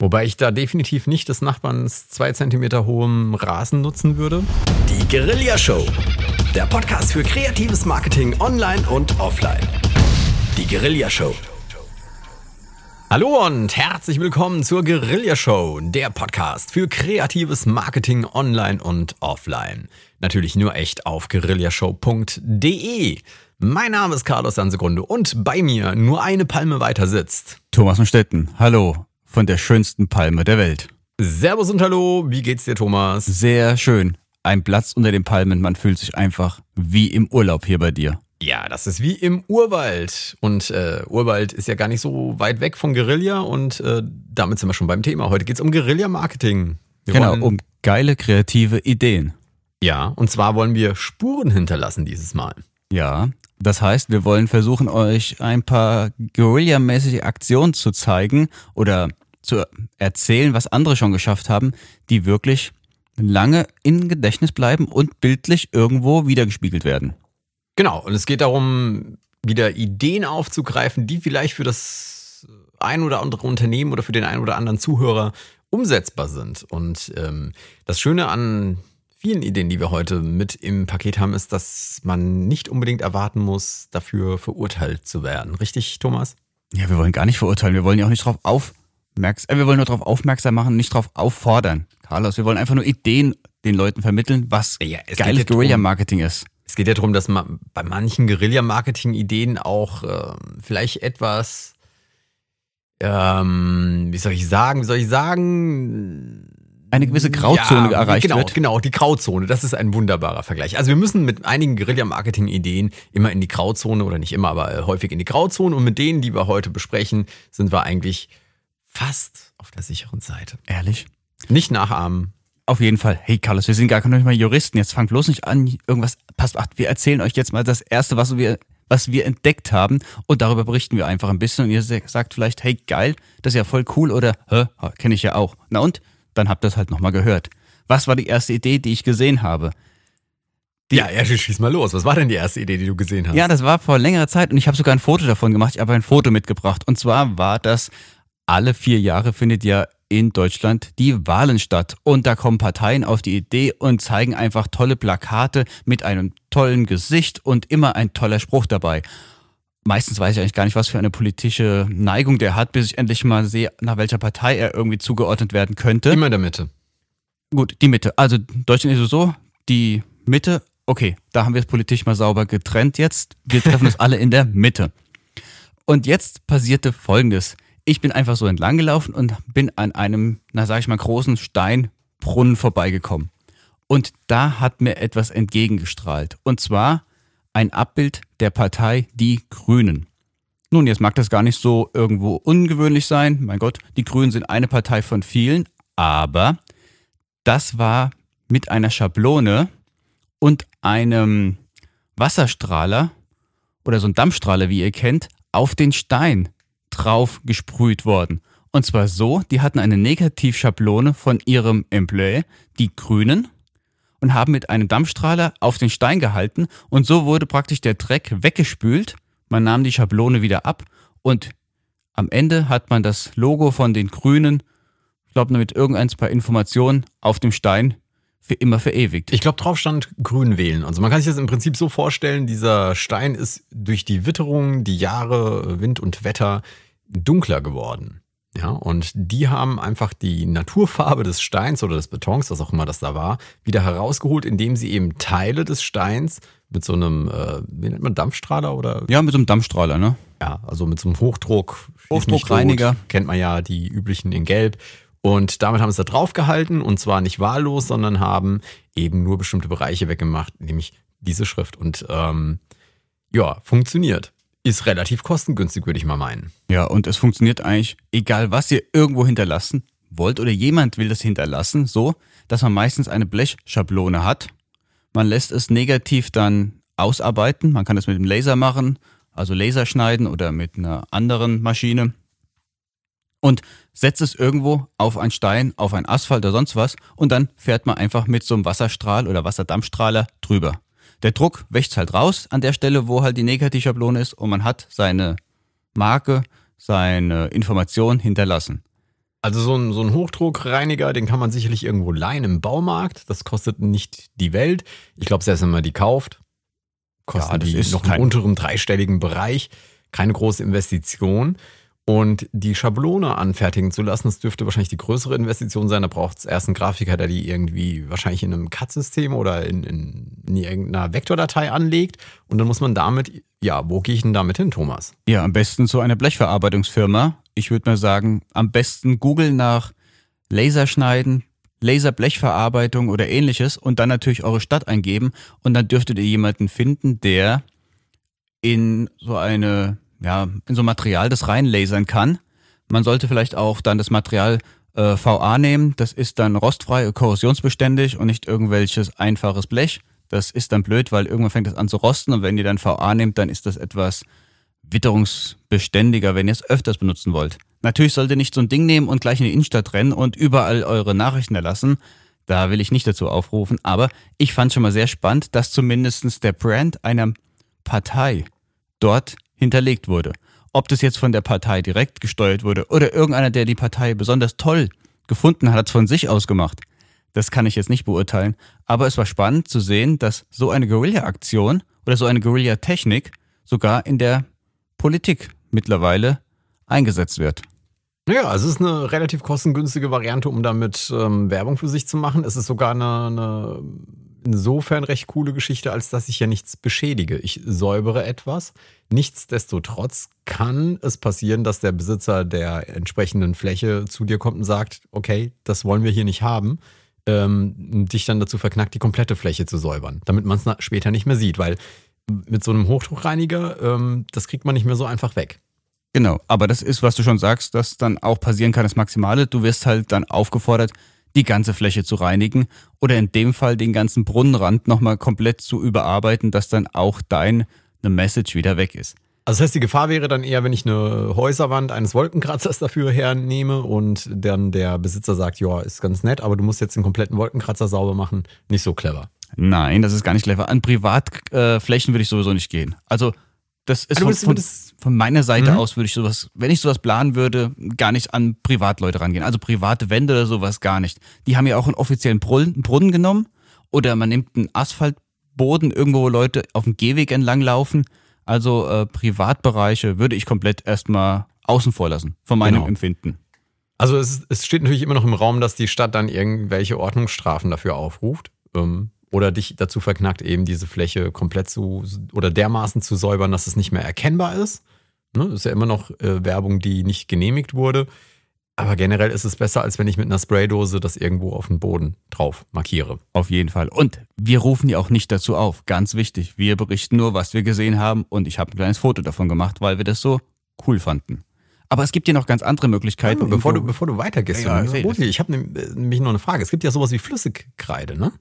Wobei ich da definitiv nicht des Nachbarns zwei Zentimeter hohem Rasen nutzen würde. Die Guerilla Show. Der Podcast für kreatives Marketing online und offline. Die Guerilla Show. Hallo und herzlich willkommen zur Guerilla Show, der Podcast für kreatives Marketing online und offline. Natürlich nur echt auf guerillashow.de. Mein Name ist Carlos Sansegrunde und bei mir nur eine Palme weiter sitzt Thomas von Stetten. Hallo von der schönsten Palme der Welt. Servus und Hallo, wie geht's dir, Thomas? Sehr schön. Ein Platz unter den Palmen, man fühlt sich einfach wie im Urlaub hier bei dir. Ja, das ist wie im Urwald. Und äh, Urwald ist ja gar nicht so weit weg von Guerilla und äh, damit sind wir schon beim Thema. Heute geht's um Guerilla-Marketing. Genau, um geile kreative Ideen. Ja, und zwar wollen wir Spuren hinterlassen dieses Mal. Ja, das heißt, wir wollen versuchen, euch ein paar Guerilla-mäßige Aktionen zu zeigen oder zu erzählen, was andere schon geschafft haben, die wirklich lange im Gedächtnis bleiben und bildlich irgendwo wiedergespiegelt werden. Genau, und es geht darum, wieder Ideen aufzugreifen, die vielleicht für das ein oder andere Unternehmen oder für den einen oder anderen Zuhörer umsetzbar sind. Und ähm, das Schöne an vielen Ideen, die wir heute mit im Paket haben, ist, dass man nicht unbedingt erwarten muss, dafür verurteilt zu werden. Richtig, Thomas? Ja, wir wollen gar nicht verurteilen. Wir wollen ja auch nicht darauf aufmerksam, äh, wir wollen nur darauf aufmerksam machen, nicht darauf auffordern. Carlos, wir wollen einfach nur Ideen den Leuten vermitteln, was Ja, es geiles Guerilla-Marketing ist. Es geht ja darum, dass man bei manchen Guerilla-Marketing-Ideen auch äh, vielleicht etwas, ähm, wie soll ich sagen, wie soll ich sagen, Eine gewisse Grauzone Ja, erreicht genau, wird. Genau, die Grauzone, das ist ein wunderbarer Vergleich. Also wir müssen mit einigen Guerilla-Marketing-Ideen immer in die Grauzone oder nicht immer, aber äh, häufig in die Grauzone und mit denen, die wir heute besprechen, sind wir eigentlich fast auf der sicheren Seite. Ehrlich? Nicht nachahmen. Auf jeden Fall. Hey Carlos, wir sind gar nicht mal Juristen. Jetzt fangt bloß nicht an, irgendwas. Passt, ach, wir erzählen euch jetzt mal das Erste, was wir, was wir entdeckt haben und darüber berichten wir einfach ein bisschen und ihr sagt vielleicht, hey geil, das ist ja voll cool oder, hä, kenne ich ja auch. Na und? Dann habt ihr es halt nochmal gehört. Was war die erste Idee, die ich gesehen habe? Die- ja, ja, schieß mal los. Was war denn die erste Idee, die du gesehen hast? Ja, das war vor längerer Zeit und ich habe sogar ein Foto davon gemacht. Ich habe ein Foto mitgebracht. Und zwar war das, alle vier Jahre findet ja in Deutschland die Wahlen statt. Und da kommen Parteien auf die Idee und zeigen einfach tolle Plakate mit einem tollen Gesicht und immer ein toller Spruch dabei. Meistens weiß ich eigentlich gar nicht, was für eine politische Neigung der hat, bis ich endlich mal sehe, nach welcher Partei er irgendwie zugeordnet werden könnte. Immer in der Mitte. Gut, die Mitte. Also Deutschland ist so, die Mitte, okay, da haben wir es politisch mal sauber getrennt jetzt. Wir treffen uns alle in der Mitte. Und jetzt passierte Folgendes. Ich bin einfach so entlang gelaufen und bin an einem, na sag ich mal, großen Steinbrunnen vorbeigekommen. Und da hat mir etwas entgegengestrahlt. Und zwar ein Abbild der Partei Die Grünen. Nun, jetzt mag das gar nicht so irgendwo ungewöhnlich sein. Mein Gott, die Grünen sind eine Partei von vielen. Aber das war mit einer Schablone und einem Wasserstrahler oder so ein Dampfstrahler, wie ihr kennt, auf den Stein drauf gesprüht worden. Und zwar so, die hatten eine Negativschablone von ihrem Emblem, die Grünen, und haben mit einem Dampfstrahler auf den Stein gehalten und so wurde praktisch der Dreck weggespült. Man nahm die Schablone wieder ab und am Ende hat man das Logo von den Grünen, ich glaube, mit irgendein paar Informationen auf dem Stein für immer verewigt. Ich glaube, drauf stand grün wählen. Also man kann sich das im Prinzip so vorstellen, dieser Stein ist durch die Witterung, die Jahre, Wind und Wetter dunkler geworden. Ja, und die haben einfach die Naturfarbe des Steins oder des Betons, was auch immer das da war, wieder herausgeholt, indem sie eben Teile des Steins mit so einem, äh, wie nennt man, Dampfstrahler oder ja, mit so einem Dampfstrahler, ne? ja, also mit so einem Hochdruck. Hochdruckreiniger. Kennt man ja die üblichen in Gelb. Und damit haben sie da drauf gehalten und zwar nicht wahllos, sondern haben eben nur bestimmte Bereiche weggemacht, nämlich diese Schrift. Und ähm, ja, funktioniert. Ist relativ kostengünstig, würde ich mal meinen. Ja, und es funktioniert eigentlich, egal was ihr irgendwo hinterlassen wollt oder jemand will das hinterlassen, so, dass man meistens eine Blechschablone hat. Man lässt es negativ dann ausarbeiten. Man kann das mit dem Laser machen, also Laser schneiden oder mit einer anderen Maschine. Und setzt es irgendwo auf einen Stein, auf einen Asphalt oder sonst was und dann fährt man einfach mit so einem Wasserstrahl oder Wasserdampfstrahler drüber. Der Druck wächst halt raus an der Stelle, wo halt die Negativschablone ist und man hat seine Marke, seine Information hinterlassen. Also so ein, so ein Hochdruckreiniger, den kann man sicherlich irgendwo leihen im Baumarkt. Das kostet nicht die Welt. Ich glaube, selbst wenn man die kauft, kosten Ja, die ist noch im unteren dreistelligen Bereich. Keine große Investition. Und die Schablone anfertigen zu lassen, das dürfte wahrscheinlich die größere Investition sein. Da braucht es erst einen Grafiker, der die irgendwie wahrscheinlich in einem CAD-System oder in, in, in irgendeiner Vektordatei anlegt. Und dann muss man damit, ja, wo gehe ich denn damit hin, Thomas? Ja, am besten zu einer Blechverarbeitungsfirma. Ich würde mal sagen, am besten Google nach Laserschneiden, Laserblechverarbeitung oder ähnliches und dann natürlich eure Stadt eingeben und dann dürftet ihr jemanden finden, der in so eine, ja, in so Material das reinlasern kann. Man sollte vielleicht auch dann das Material äh, VA nehmen. Das ist dann rostfrei, korrosionsbeständig und nicht irgendwelches einfaches Blech. Das ist dann blöd, weil irgendwann fängt das an zu rosten und wenn ihr dann VA nehmt, dann ist das etwas witterungsbeständiger, wenn ihr es öfters benutzen wollt. Natürlich sollt ihr nicht so ein Ding nehmen und gleich in die Innenstadt rennen und überall eure Nachrichten erlassen. Da will ich nicht dazu aufrufen, aber ich fand schon mal sehr spannend, dass zumindest der Brand einer Partei dort hinterlegt wurde. Ob das jetzt von der Partei direkt gesteuert wurde oder irgendeiner, der die Partei besonders toll gefunden hat, hat es von sich aus gemacht. Das kann ich jetzt nicht beurteilen. Aber es war spannend zu sehen, dass so eine Guerilla-Aktion oder so eine Guerilla-Technik sogar in der Politik mittlerweile eingesetzt wird. Ja, also es ist eine relativ kostengünstige Variante, um damit ähm, Werbung für sich zu machen. Es ist sogar eine, eine insofern recht coole Geschichte, als dass ich ja nichts beschädige. Ich säubere etwas. Nichtsdestotrotz kann es passieren, dass der Besitzer der entsprechenden Fläche zu dir kommt und sagt, okay, das wollen wir hier nicht haben. Ähm, dich dann dazu verknackt, die komplette Fläche zu säubern, damit man es später nicht mehr sieht, weil mit so einem Hochdruckreiniger, ähm, das kriegt man nicht mehr so einfach weg. Genau, aber das ist, was du schon sagst, dass dann auch passieren kann, das Maximale. Du wirst halt dann aufgefordert, die ganze Fläche zu reinigen oder in dem Fall den ganzen Brunnenrand nochmal komplett zu überarbeiten, dass dann auch deine Message wieder weg ist. Also das heißt, die Gefahr wäre dann eher, wenn ich eine Häuserwand eines Wolkenkratzers dafür hernehme und dann der Besitzer sagt, ja, ist ganz nett, aber du musst jetzt den kompletten Wolkenkratzer sauber machen. Nicht so clever. Nein, das ist gar nicht clever. An Privatflächen äh, würde ich sowieso nicht gehen. Also das ist du von, von, von meiner Seite Mhm. aus würde ich sowas, wenn ich sowas planen würde, gar nicht an Privatleute rangehen. Also private Wände oder sowas gar nicht. Die haben ja auch einen offiziellen Brunnen, Brunnen genommen oder man nimmt einen Asphaltboden irgendwo, wo Leute auf dem Gehweg entlang laufen. Also äh, Privatbereiche würde ich komplett erstmal außen vor lassen, von meinem Genau. Empfinden. Also es, es steht natürlich immer noch im Raum, dass die Stadt dann irgendwelche Ordnungsstrafen dafür aufruft. Ähm, oder dich dazu verknackt, eben diese Fläche komplett zu oder dermaßen zu säubern, dass es nicht mehr erkennbar ist. Ne? Das ist ja immer noch äh, Werbung, die nicht genehmigt wurde. Aber generell ist es besser, als wenn ich mit einer Spraydose das irgendwo auf den Boden drauf markiere. Auf jeden Fall. Und wir rufen ja auch nicht dazu auf. Ganz wichtig. Wir berichten nur, was wir gesehen haben und ich habe ein kleines Foto davon gemacht, weil wir das so cool fanden. Aber es gibt ja noch ganz andere Möglichkeiten. Ja, bevor, du, bevor du weitergehst, Ja, ja, ich seh das. Rosi, ich habe nämlich noch eine Frage. Es gibt ja sowas wie Flüssigkreide, ne?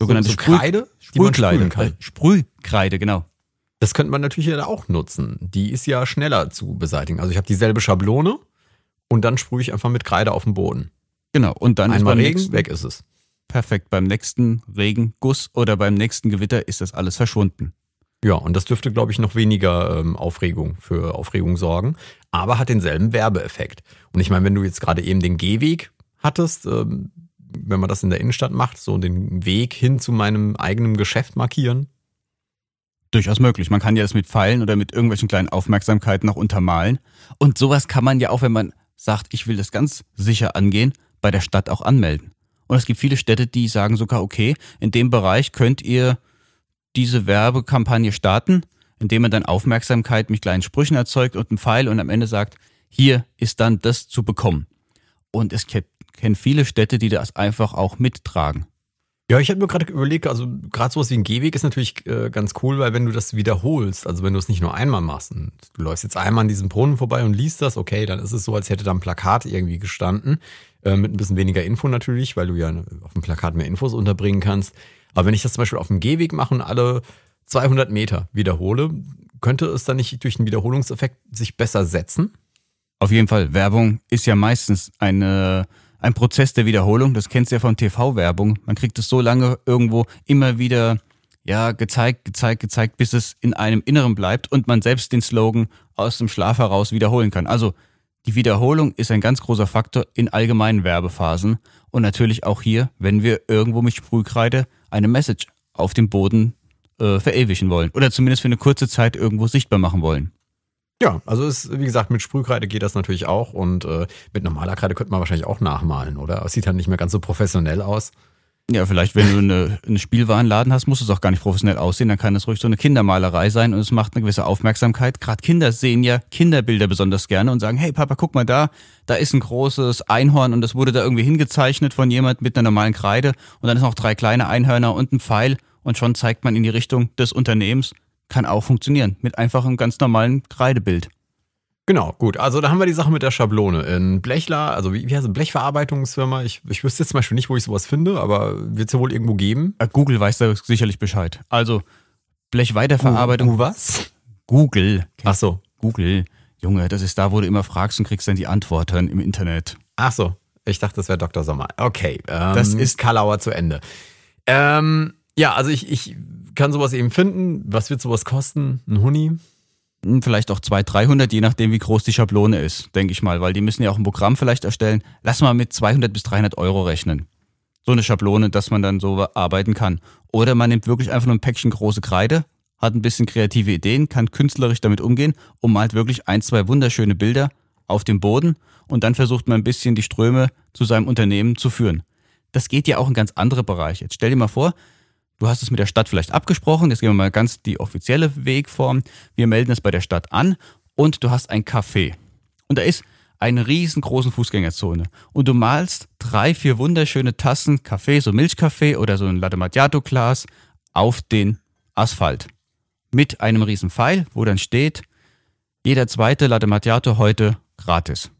Sogenannte so Sprüh- Kreide, man Sprühkreide. Sprühkreide, genau. Das könnte man natürlich ja auch nutzen. Die ist ja schneller zu beseitigen. Also ich habe dieselbe Schablone und dann sprühe ich einfach mit Kreide auf den Boden. Genau. Und dann Einmal Regen, nächsten, weg ist es. Perfekt. Beim nächsten Regenguss oder beim nächsten Gewitter ist das alles verschwunden. Ja, und das dürfte, glaube ich, noch weniger ähm, Aufregung für Aufregung sorgen, aber hat denselben Werbeeffekt. Und ich meine, wenn du jetzt gerade eben den Gehweg hattest, ähm, wenn man das in der Innenstadt macht, so den Weg hin zu meinem eigenen Geschäft markieren, Durchaus möglich. Man kann ja das mit Pfeilen oder mit irgendwelchen kleinen Aufmerksamkeiten noch untermalen. Und sowas kann man ja auch, wenn man sagt, ich will das ganz sicher angehen, bei der Stadt auch anmelden. Und es gibt viele Städte, die sagen sogar, okay, in dem Bereich könnt ihr diese Werbekampagne starten, indem man dann Aufmerksamkeit mit kleinen Sprüchen erzeugt und einen Pfeil und am Ende sagt, hier ist dann das zu bekommen. Und es kennen viele Städte, die das einfach auch mittragen. Ja, ich habe mir gerade überlegt, also gerade sowas wie ein Gehweg ist natürlich äh, ganz cool, weil wenn du das wiederholst, also wenn du es nicht nur einmal machst, und du läufst jetzt einmal an diesem Brunnen vorbei und liest das, okay, dann ist es so, als hätte da ein Plakat irgendwie gestanden, äh, mit ein bisschen weniger Info natürlich, weil du ja auf dem Plakat mehr Infos unterbringen kannst. Aber wenn ich das zum Beispiel auf dem Gehweg mache und alle 200 Meter wiederhole, könnte es dann nicht durch den Wiederholungseffekt sich besser setzen? Auf jeden Fall, Werbung ist ja meistens eine, ein Prozess der Wiederholung. Das kennst du ja von TV-Werbung. Man kriegt es so lange irgendwo immer wieder ja, gezeigt, gezeigt, gezeigt, bis es in einem Inneren bleibt und man selbst den Slogan aus dem Schlaf heraus wiederholen kann. Also Die Wiederholung ist ein ganz großer Faktor in allgemeinen Werbephasen und natürlich auch hier, wenn wir irgendwo mit Sprühkreide eine Message auf dem Boden äh, verewigen wollen oder zumindest für eine kurze Zeit irgendwo sichtbar machen wollen. Ja, also ist, wie gesagt, mit Sprühkreide geht das natürlich auch und äh, mit normaler Kreide könnte man wahrscheinlich auch nachmalen, oder? Es sieht dann nicht mehr ganz so professionell aus. Ja, vielleicht, wenn du eine, einen Spielwarenladen hast, muss es auch gar nicht professionell aussehen. Dann kann es ruhig so eine Kindermalerei sein und es macht eine gewisse Aufmerksamkeit. Gerade Kinder sehen ja Kinderbilder besonders gerne und sagen, hey Papa, guck mal da, da ist ein großes Einhorn und das wurde da irgendwie hingezeichnet von jemand mit einer normalen Kreide und dann ist noch drei kleine Einhörner und ein Pfeil und schon zeigt man in die Richtung des Unternehmens. Kann auch funktionieren mit einfach einem ganz normalen Kreidebild. Genau, gut. Also da haben wir die Sache mit der Schablone. In Blechler, also wie, wie heißt es, Blechverarbeitungsfirma, ich, ich wüsste jetzt zum Beispiel nicht, wo ich sowas finde, aber wird es ja wohl irgendwo geben. Äh, Google weiß da sicherlich Bescheid. Also Blechweiterverarbeitung. Uh, was? Google. Ach so. Google. Junge, das ist da, wo du immer fragst und kriegst dann die Antworten im Internet. Ach so. Ich dachte, das wäre Dr. Sommer. Okay. Ähm, Das ist- Kalauer zu Ende. Ähm, ja, also ich, ich kann sowas eben finden. Was wird sowas kosten? Ein Huni? Hm, Vielleicht auch 200, 300, je nachdem, wie groß die Schablone ist, denke ich mal, weil die müssen ja auch ein Programm vielleicht erstellen. Lass mal mit 200 bis 300 Euro rechnen. So eine Schablone, dass man dann so arbeiten kann. Oder man nimmt wirklich einfach nur ein Päckchen große Kreide, hat ein bisschen kreative Ideen, kann künstlerisch damit umgehen und malt wirklich ein, zwei wunderschöne Bilder auf dem Boden und dann versucht man ein bisschen die Ströme zu seinem Unternehmen zu führen. Das geht ja auch in ganz andere Bereiche. Jetzt stell dir mal vor, Du hast es mit der Stadt vielleicht abgesprochen. Jetzt gehen wir mal ganz die offizielle Wegform. Wir melden es bei der Stadt an und du hast ein Café. Und da ist eine riesengroße Fußgängerzone. Und du malst drei, vier wunderschöne Tassen Kaffee, so Milchkaffee oder so ein Latte Macchiato Glas auf den Asphalt. Mit einem riesen Pfeil, wo dann steht, jeder zweite Latte Macchiato heute gratis.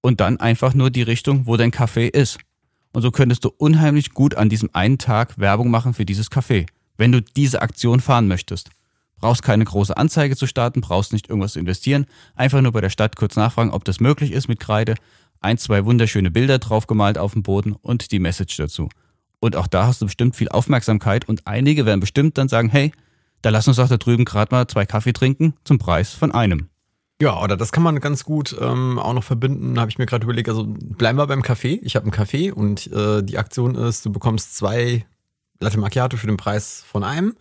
Und dann einfach nur die Richtung, wo dein Café ist. Und so könntest du unheimlich gut an diesem einen Tag Werbung machen für dieses Café, wenn du diese Aktion fahren möchtest. Brauchst keine große Anzeige zu starten, brauchst nicht irgendwas zu investieren, einfach nur bei der Stadt kurz nachfragen, ob das möglich ist mit Kreide, ein, zwei wunderschöne Bilder draufgemalt auf dem Boden und die Message dazu. Und auch da hast du bestimmt viel Aufmerksamkeit und einige werden bestimmt dann sagen, hey, da lass uns doch da drüben gerade mal zwei Kaffee trinken zum Preis von einem. Ja, oder das kann man ganz gut ähm, auch noch verbinden, habe ich mir gerade überlegt. Also bleiben wir beim Kaffee. Ich habe einen Kaffee und äh, die Aktion ist, du bekommst zwei Latte Macchiato für den Preis von einem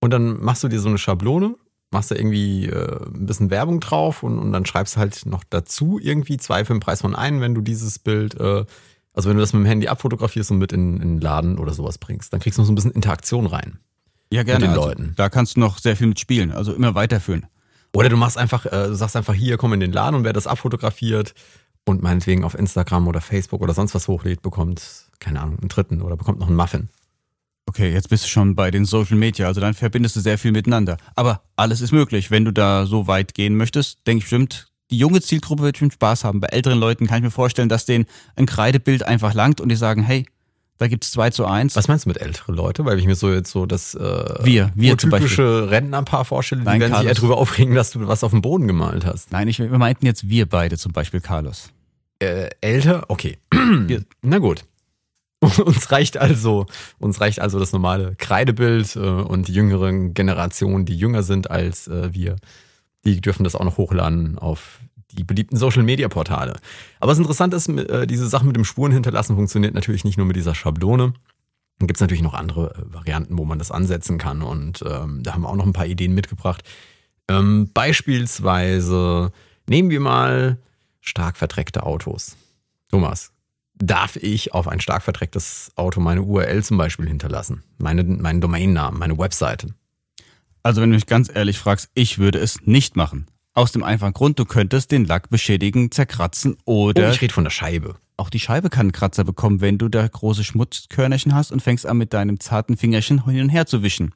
und dann machst du dir so eine Schablone, machst da irgendwie äh, ein bisschen Werbung drauf und, und dann schreibst halt noch dazu irgendwie zwei für den Preis von einem, wenn du dieses Bild, äh, also wenn du das mit dem Handy abfotografierst und mit in, in den Laden oder sowas bringst, dann kriegst du noch so ein bisschen Interaktion rein. Ja, gerne. den also, Leuten. Da kannst du noch sehr viel mit spielen, also immer weiterführen. Oder du machst einfach, äh, du sagst einfach hier, komm in den Laden und wer das abfotografiert und meinetwegen auf Instagram oder Facebook oder sonst was hochlädt, bekommt, keine Ahnung, einen dritten oder bekommt noch einen Muffin. Okay, jetzt bist du schon bei den Social Media, also dann verbindest du sehr viel miteinander. Aber alles ist möglich. Wenn du da so weit gehen möchtest, denke ich bestimmt, die junge Zielgruppe wird bestimmt Spaß haben. Bei älteren Leuten kann ich mir vorstellen, dass denen ein Kreidebild einfach langt und die sagen, hey, da gibt's zwei zu eins. Was meinst du mit ältere Leute? Weil ich mir so jetzt so das äh, Wir, wir zum typische Rentnerpaar vorstelle, die Nein, werden sich eher Carlos. drüber aufregen, dass du was auf dem Boden gemalt hast. Nein, ich, wir meinten jetzt wir beide zum Beispiel, Carlos. Äh, älter? Okay. Na gut. Uns reicht also, uns reicht also das normale Kreidebild äh, und die jüngeren Generationen, die jünger sind als äh, wir, die dürfen das auch noch hochladen auf die beliebten Social Media Portale. Aber was interessant ist, äh, diese Sache mit dem Spuren hinterlassen funktioniert natürlich nicht nur mit dieser Schablone. Dann gibt es natürlich noch andere äh, Varianten, wo man das ansetzen kann. Und ähm, da haben wir auch noch ein paar Ideen mitgebracht. Ähm, beispielsweise nehmen wir mal stark verdreckte Autos. Thomas, darf ich auf ein stark verdrecktes Auto meine URL zum Beispiel hinterlassen? Meine, meinen Domainnamen, meine Webseite? Also wenn du mich ganz ehrlich fragst, ich würde es nicht machen. Aus dem einfachen Grund, du könntest den Lack beschädigen, zerkratzen Oh, oder ich rede von der Scheibe. auch die Scheibe kann einen Kratzer bekommen, wenn du da große Schmutzkörnerchen hast und fängst an mit deinem zarten Fingerchen hin und her zu wischen.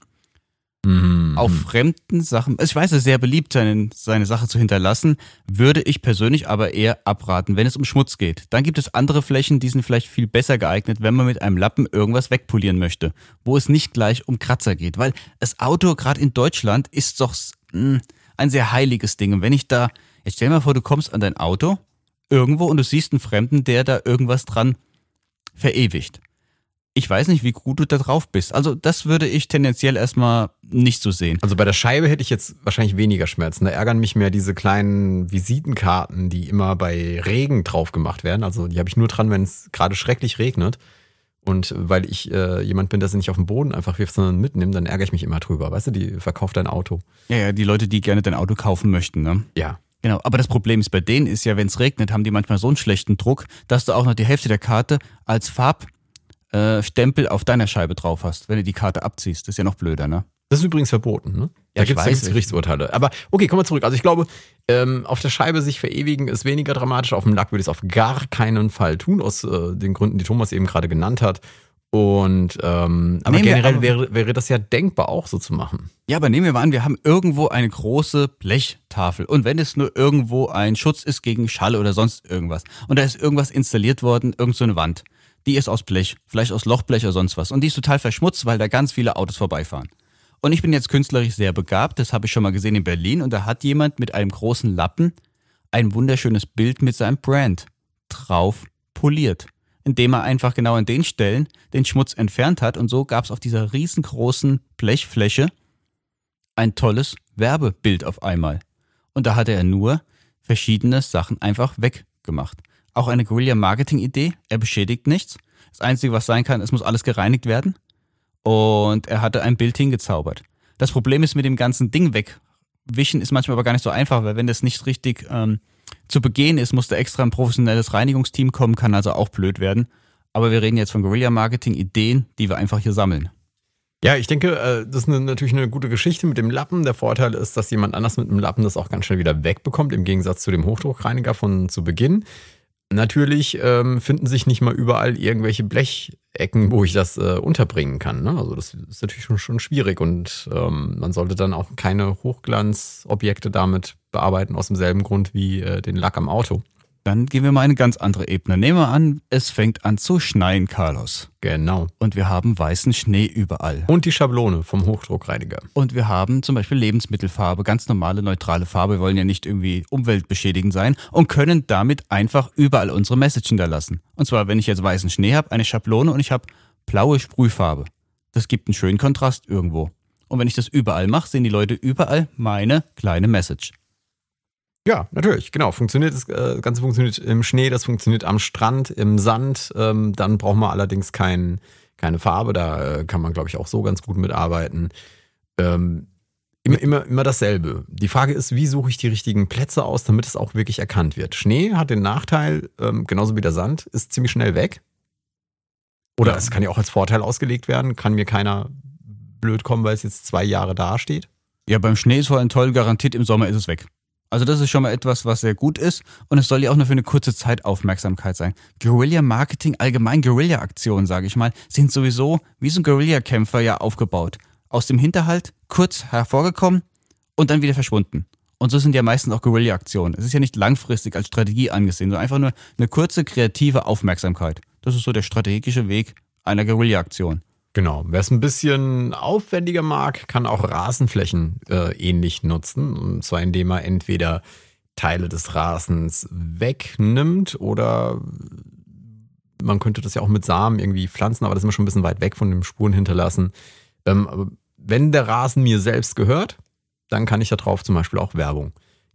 Mhm. Auf fremden Sachen, also ich weiß, es ist sehr beliebt, seine, seine Sache zu hinterlassen, würde ich persönlich aber eher abraten, wenn es um Schmutz geht. Dann gibt es andere Flächen, die sind vielleicht viel besser geeignet, wenn man mit einem Lappen irgendwas wegpolieren möchte, wo es nicht gleich um Kratzer geht. Weil das Auto, gerade in Deutschland, ist doch mh, ein sehr heiliges Ding. Und wenn ich da, jetzt stell dir mal vor, du kommst an dein Auto irgendwo und du siehst einen Fremden, der da irgendwas dran verewigt. ich weiß nicht, wie gut du da drauf bist. Also das würde ich tendenziell erstmal nicht so sehen. Also bei der Scheibe hätte ich jetzt wahrscheinlich weniger Schmerzen. Da ärgern mich mehr diese kleinen Visitenkarten, die immer bei Regen drauf gemacht werden. Also die habe ich nur dran, wenn es gerade schrecklich regnet. Und weil ich äh, jemand bin, der sie nicht auf den Boden einfach wirft, sondern mitnimmt, dann ärgere ich mich immer drüber. Weißt du, die verkauft dein Auto. Ja, ja, die Leute, die gerne dein Auto kaufen möchten, ne? Ja. Genau, aber das Problem ist bei denen ist ja, wenn es regnet, haben die manchmal so einen schlechten Druck, dass du auch noch die Hälfte der Karte als Farb äh, auf deiner Scheibe drauf hast, wenn du die Karte abziehst. Das ist ja noch blöder, ne? Das ist übrigens verboten, ne? Ja, ich gibt weiß. es Gerichtsurteile. Aber okay, kommen wir zurück. Also ich glaube, ähm, auf der Scheibe sich verewigen ist weniger dramatisch. Auf dem Lack würde ich es auf gar keinen Fall tun, aus äh, den Gründen, die Thomas eben gerade genannt hat. Und ähm, aber Nehmen wir generell aber- wäre, wäre das ja denkbar, auch so zu machen. Ja, aber nehmen wir mal an, wir haben irgendwo eine große Blechtafel. Und wenn es nur irgendwo ein Schutz ist gegen Schall oder sonst irgendwas. Und da ist irgendwas installiert worden, irgend so eine Wand. Die ist aus Blech, vielleicht aus Lochblech oder sonst was. Und die ist total verschmutzt, weil da ganz viele Autos vorbeifahren. Und ich bin jetzt künstlerisch sehr begabt, das habe ich schon mal gesehen in Berlin. Und da hat jemand mit einem großen Lappen ein wunderschönes Bild mit seinem Brand drauf poliert. Indem er einfach genau an den Stellen den Schmutz entfernt hat. Und so gab es auf dieser riesengroßen Blechfläche ein tolles Werbebild auf einmal. Und da hatte er nur verschiedene Sachen einfach weggemacht. Auch eine Guerilla-Marketing-Idee, er beschädigt nichts. Das Einzige, was sein kann, es muss alles gereinigt werden. Und er hatte ein Bild hingezaubert. Das Problem ist mit dem ganzen Ding wegwischen ist manchmal aber gar nicht so einfach, weil wenn das nicht richtig ähm, zu begehen ist, muss da extra ein professionelles Reinigungsteam kommen, kann also auch blöd werden. Aber wir reden jetzt von Guerilla-Marketing-Ideen, die wir einfach hier sammeln. Ja, ich denke, äh, das ist natürlich eine gute Geschichte mit dem Lappen. Der Vorteil ist, dass jemand anders mit dem Lappen das auch ganz schnell wieder wegbekommt, im Gegensatz zu dem Hochdruckreiniger von zu Beginn. Natürlich ähm, finden sich nicht mal überall irgendwelche Blechecken, wo ich das äh, unterbringen kann. Ne? Also das ist natürlich schon, schon schwierig und ähm, man sollte dann auch keine Hochglanzobjekte damit bearbeiten, aus demselben Grund wie äh, den Lack am Auto. Dann gehen wir mal eine ganz andere Ebene. Nehmen wir an, es fängt an zu schneien, Carlos. Genau. Und wir haben weißen Schnee überall. Und die Schablone vom Hochdruckreiniger. Und wir haben zum Beispiel Lebensmittelfarbe, ganz normale, neutrale Farbe. Wir wollen ja nicht irgendwie umweltbeschädigend sein und können damit einfach überall unsere Message hinterlassen. Und zwar, wenn ich jetzt weißen Schnee habe, eine Schablone und ich habe blaue Sprühfarbe. Das gibt einen schönen Kontrast irgendwo. Und wenn ich das überall mache, sehen die Leute überall meine kleine Message. Ja, natürlich, genau. Funktioniert das äh, Ganze funktioniert im Schnee, das funktioniert am Strand, im Sand. Ähm, dann braucht man allerdings kein, keine Farbe. Da äh, kann man, glaube ich, auch so ganz gut mitarbeiten. Ähm, immer, immer, immer dasselbe. Die Frage ist, wie suche ich die richtigen Plätze aus, damit es auch wirklich erkannt wird. Schnee hat den Nachteil, ähm, genauso wie der Sand, ist ziemlich schnell weg. Oder Ja. es kann ja auch als Vorteil ausgelegt werden. Kann mir keiner blöd kommen, weil es jetzt zwei Jahre dasteht. Ja, beim Schnee ist vor allem toll, garantiert im Sommer ist es weg. Also das ist schon mal etwas, was sehr gut ist und es soll ja auch nur für eine kurze Zeit Aufmerksamkeit sein. Guerilla-Marketing, allgemein Guerilla-Aktionen, sage ich mal, sind sowieso wie so ein Guerilla-Kämpfer ja aufgebaut. Aus dem Hinterhalt kurz hervorgekommen und dann wieder verschwunden. Und so sind ja meistens auch Guerilla-Aktionen. Es ist ja nicht langfristig als Strategie angesehen, sondern einfach nur eine kurze kreative Aufmerksamkeit. Das ist so der strategische Weg einer Guerilla-Aktion. Genau. Wer es ein bisschen aufwendiger mag, kann auch Rasenflächen äh, ähnlich nutzen. Und zwar indem er entweder Teile des Rasens wegnimmt oder man könnte das ja auch mit Samen irgendwie pflanzen, aber das ist immer schon ein bisschen weit weg von dem Spuren hinterlassen. Ähm, wenn der Rasen mir selbst gehört, dann kann ich darauf zum Beispiel auch Werbung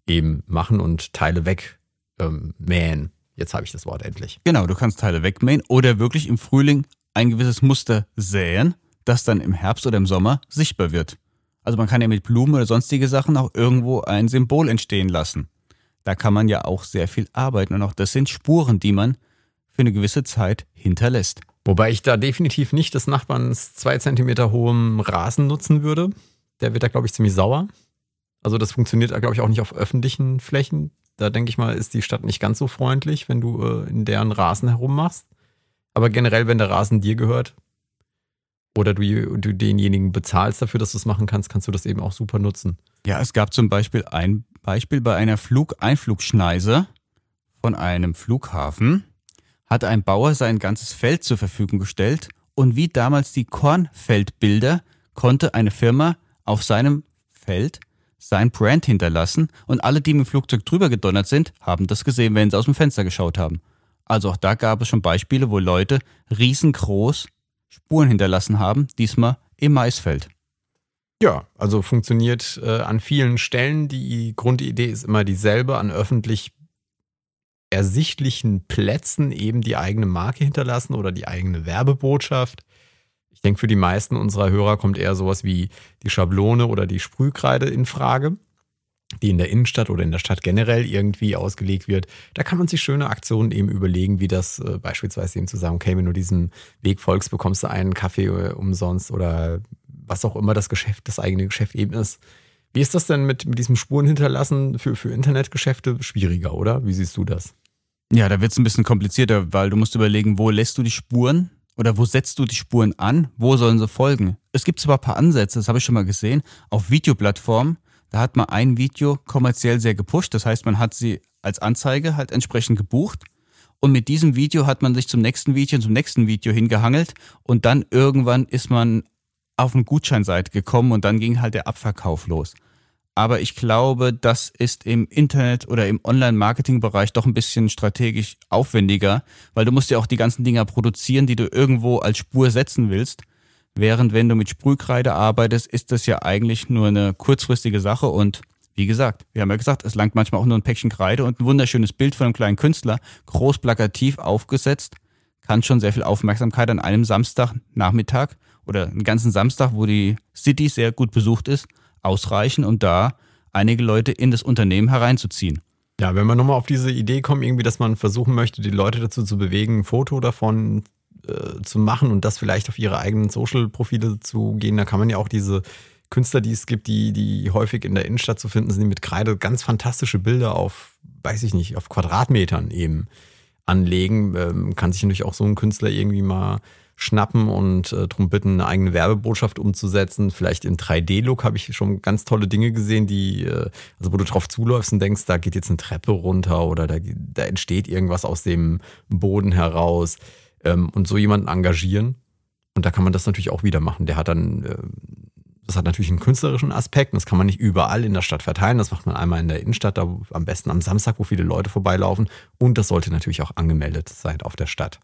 eben machen und Teile weg ähm. Jetzt habe ich das Wort endlich. Genau, du kannst Teile wegmähen oder wirklich im Frühling ein gewisses Muster säen, das dann im Herbst oder im Sommer sichtbar wird. Also man kann ja mit Blumen oder sonstige Sachen auch irgendwo ein Symbol entstehen lassen. Da kann man ja auch sehr viel arbeiten und auch das sind Spuren, die man für eine gewisse Zeit hinterlässt. Wobei ich da definitiv nicht des Nachbarns zwei Zentimeter hohem Rasen nutzen würde. Der wird da, glaube ich, ziemlich sauer. Also das funktioniert, glaube ich, auch nicht auf öffentlichen Flächen. Da denke ich mal, ist die Stadt nicht ganz so freundlich, wenn du äh, in deren Rasen herummachst. Aber generell, wenn der Rasen dir gehört oder du, du denjenigen bezahlst dafür, dass du es machen kannst, kannst du das eben auch super nutzen. Ja, es gab zum Beispiel ein Beispiel bei einer Flugeinflugschneise von einem Flughafen, hat ein Bauer sein ganzes Feld zur Verfügung gestellt und wie damals die Kornfeldbilder konnte eine Firma auf seinem Feld sein Brand hinterlassen und alle, die mit dem Flugzeug drüber gedonnert sind, haben das gesehen, wenn sie aus dem Fenster geschaut haben. Also auch da gab es schon Beispiele, wo Leute riesengroß Spuren hinterlassen haben, diesmal im Maisfeld. Ja, also funktioniert äh, an vielen Stellen. Die Grundidee ist immer dieselbe, an öffentlich ersichtlichen Plätzen eben die eigene Marke hinterlassen oder die eigene Werbebotschaft. Ich denke, für die meisten unserer Hörer kommt eher sowas wie die Schablone oder die Sprühkreide in Frage, die in der Innenstadt oder in der Stadt generell irgendwie ausgelegt wird. Da kann man sich schöne Aktionen eben überlegen, wie das äh, beispielsweise eben zu sagen, okay, wenn du diesen Weg folgst, bekommst du einen Kaffee äh, umsonst oder was auch immer das Geschäft, das eigene Geschäft eben ist. Wie ist das denn mit, mit diesem Spuren hinterlassen für, für Internetgeschäfte? Schwieriger, oder? Wie siehst du das? Ja, da wird es ein bisschen komplizierter, weil du musst überlegen, wo lässt du die Spuren oder wo setzt du die Spuren an? Wo sollen sie folgen? Es gibt zwar ein paar Ansätze, das habe ich schon mal gesehen, auf Videoplattformen. Da hat man ein Video kommerziell sehr gepusht. Das heißt, man hat sie als Anzeige halt entsprechend gebucht. Und mit diesem Video hat man sich zum nächsten Video und zum nächsten Video hingehangelt. Und dann irgendwann ist man auf eine Gutscheinseite gekommen und dann ging halt der Abverkauf los. Aber ich glaube, das ist im Internet oder im Online-Marketing-Bereich doch ein bisschen strategisch aufwendiger, weil du musst ja auch die ganzen Dinger produzieren, die du irgendwo als Spur setzen willst. Während wenn du mit Sprühkreide arbeitest, ist das ja eigentlich nur eine kurzfristige Sache und wie gesagt, wir haben ja gesagt, es langt manchmal auch nur ein Päckchen Kreide und ein wunderschönes Bild von einem kleinen Künstler, groß plakativ aufgesetzt, kann schon sehr viel Aufmerksamkeit an einem Samstagnachmittag oder einen ganzen Samstag, wo die City sehr gut besucht ist, ausreichen, um da einige Leute in das Unternehmen hereinzuziehen. Ja, wenn wir nochmal auf diese Idee kommen, irgendwie, dass man versuchen möchte, die Leute dazu zu bewegen, ein Foto davon äh, zu machen und das vielleicht auf ihre eigenen Social-Profile zu gehen, da kann man ja auch diese Künstler, die es gibt, die, die häufig in der Innenstadt zu finden sind, die mit Kreide ganz fantastische Bilder auf, weiß ich nicht, auf Quadratmetern eben anlegen. Ähm, kann sich natürlich auch so ein Künstler irgendwie mal schnappen und äh, darum bitten, eine eigene Werbebotschaft umzusetzen. Vielleicht in 3D-Look habe ich schon ganz tolle Dinge gesehen, die, äh, also wo du drauf zuläufst und denkst, da geht jetzt eine Treppe runter oder da, da entsteht irgendwas aus dem Boden heraus ähm, und so jemanden engagieren. Und da kann man das natürlich auch wieder machen. Der hat dann, äh, das hat natürlich einen künstlerischen Aspekt. Das kann man nicht überall in der Stadt verteilen. Das macht man einmal in der Innenstadt, da am besten am Samstag, wo viele Leute vorbeilaufen. Und das sollte natürlich auch angemeldet sein auf der Stadt.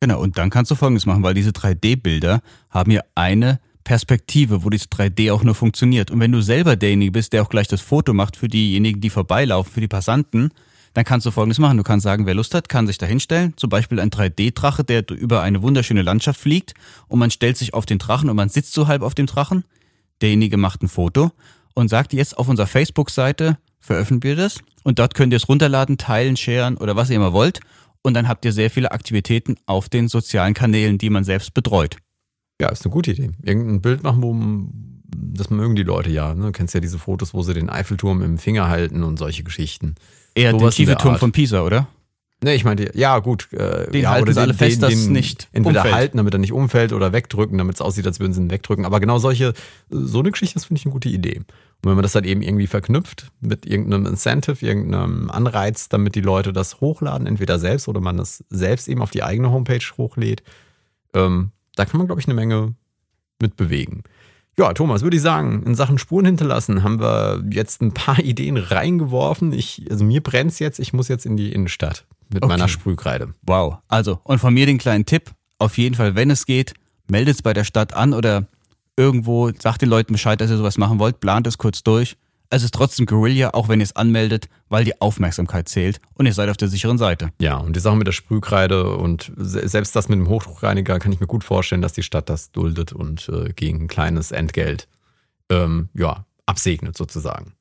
Genau, und dann kannst du Folgendes machen, weil diese 3D-Bilder haben ja eine Perspektive, wo dieses 3D auch nur funktioniert. Und wenn du selber derjenige bist, der auch gleich das Foto macht für diejenigen, die vorbeilaufen, für die Passanten, dann kannst du Folgendes machen. Du kannst sagen, wer Lust hat, kann sich da hinstellen. Zum Beispiel ein 3D-Drache, der über eine wunderschöne Landschaft fliegt und man stellt sich auf den Drachen und man sitzt so halb auf dem Drachen. Derjenige macht ein Foto und sagt jetzt auf unserer Facebook-Seite, veröffentlichen wir das und dort könnt ihr es runterladen, teilen, sharen oder was ihr immer wollt und dann habt ihr sehr viele Aktivitäten auf den sozialen Kanälen, die man selbst betreut. Ja, ist eine gute Idee. Irgendein Bild machen, wo das mögen die Leute ja. Ne? Du kennst ja diese Fotos, wo sie den Eiffelturm im Finger halten und solche Geschichten. Eher so den Tiefeturm von Pisa, oder? Ne, ich meinte, ja, gut. Äh, den ja, halten sie alle fest, den, dass es den nicht entweder umfällt. halten, damit er nicht umfällt, oder wegdrücken, damit es aussieht, als würden sie ihn wegdrücken. Aber genau solche, so eine Geschichte, das finde ich eine gute Idee. Und wenn man das dann eben irgendwie verknüpft mit irgendeinem Incentive, irgendeinem Anreiz, damit die Leute das hochladen, entweder selbst oder man das selbst eben auf die eigene Homepage hochlädt, ähm, da kann man, glaube ich, eine Menge mit bewegen. Ja, Thomas, würde ich sagen, in Sachen Spuren hinterlassen haben wir jetzt ein paar Ideen reingeworfen. Ich, also mir brennt's jetzt, ich muss jetzt in die Innenstadt mit Okay. meiner Sprühkreide. Wow. Also, und von mir den kleinen Tipp. Auf jeden Fall, wenn es geht, meldet es bei der Stadt an oder irgendwo, sagt den Leuten Bescheid, dass ihr sowas machen wollt, plant es kurz durch. Es ist trotzdem Guerilla, auch wenn ihr es anmeldet, weil die Aufmerksamkeit zählt und ihr seid auf der sicheren Seite. Ja, und die Sache mit der Sprühkreide und se- selbst das mit dem Hochdruckreiniger kann ich mir gut vorstellen, dass die Stadt das duldet und äh, gegen ein kleines Entgelt ähm, ja, absegnet sozusagen.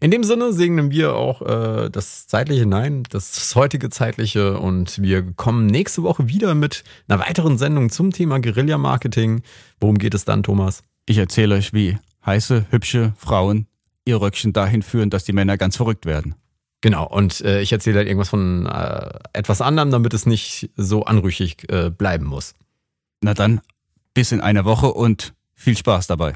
In dem Sinne segnen wir auch äh, das zeitliche Nein, das heutige zeitliche und wir kommen nächste Woche wieder mit einer weiteren Sendung zum Thema Guerilla-Marketing. Worum geht es dann, Thomas? Ich erzähle euch, wie heiße, hübsche Frauen ihr Röckchen dahin führen, dass die Männer ganz verrückt werden. Genau, und äh, ich erzähle halt irgendwas von äh, etwas anderem, damit es nicht so anrüchig äh, bleiben muss. Na dann, bis in einer Woche und viel Spaß dabei.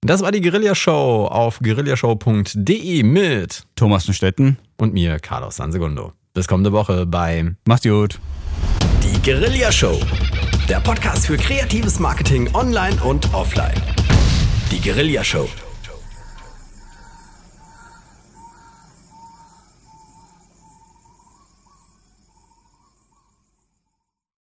Das war die Guerilla Show auf guerillashow.de mit Thomas Stetten, und mir, Carlos Sansegundo. Bis kommende Woche bei macht's gut. Die Guerilla Show. Der Podcast für kreatives Marketing online und offline. Die Guerilla Show.